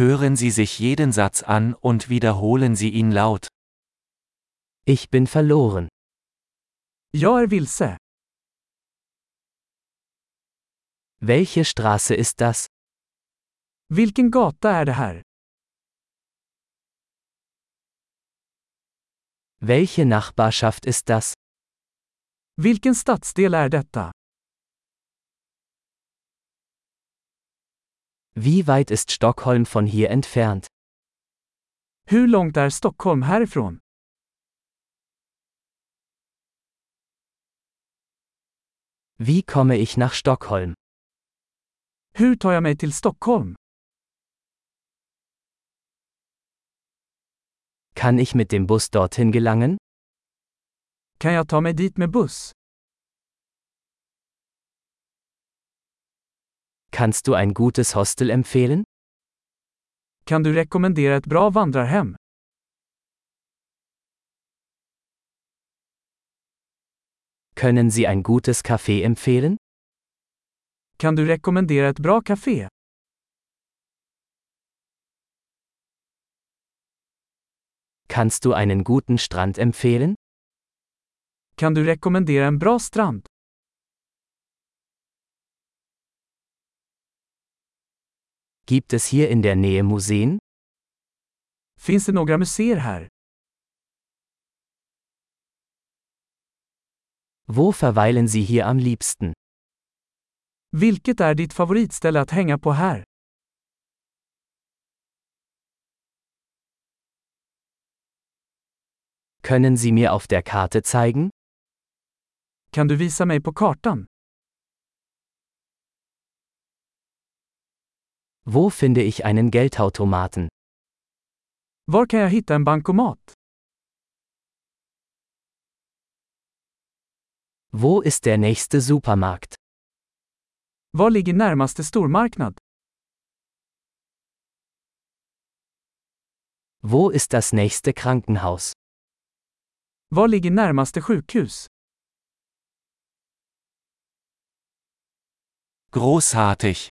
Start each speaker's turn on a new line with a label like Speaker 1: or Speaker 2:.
Speaker 1: Hören Sie sich jeden Satz an und wiederholen Sie ihn laut.
Speaker 2: Ich bin verloren.
Speaker 3: Jag är vilse.
Speaker 2: Welche Straße ist das?
Speaker 3: Vilken gata är det här?
Speaker 2: Welche Nachbarschaft ist das?
Speaker 3: Vilken stadsdel är detta?
Speaker 2: Wie weit ist Stockholm von hier entfernt?
Speaker 3: Hur långt är Stockholm härifrån?
Speaker 2: Wie komme ich nach Stockholm?
Speaker 3: Hur tar jag mig till Stockholm?
Speaker 2: Kann ich mit dem Bus dorthin gelangen?
Speaker 3: Kan jag ta mig dit med buss?
Speaker 2: Kannst du ein gutes Hostel empfehlen?
Speaker 3: Kan du rekommendera ett bra vandrarhem?
Speaker 2: Können Sie ein gutes Café empfehlen?
Speaker 3: Kan du rekommendera ett bra café?
Speaker 2: Kannst du einen guten Strand empfehlen?
Speaker 3: Kan du rekommendera en bra strand?
Speaker 2: Gibt es hier in der Nähe Museen?
Speaker 3: Finns det några museer här?
Speaker 2: Wo verweilen Sie hier am liebsten?
Speaker 3: Vilket är ditt favoritställe att hänga på här?
Speaker 2: Können Sie mir auf der Karte zeigen?
Speaker 3: Kan du visa mig på kartan?
Speaker 2: Wo finde ich einen Geldautomaten?
Speaker 3: Var kan jag hitta en bankomat?
Speaker 2: Wo ist der nächste Supermarkt?
Speaker 3: Var ligger närmaste stormarknad?
Speaker 2: Wo ist das nächste Krankenhaus?
Speaker 3: Var ligger närmaste sjukhus?
Speaker 1: Großartig!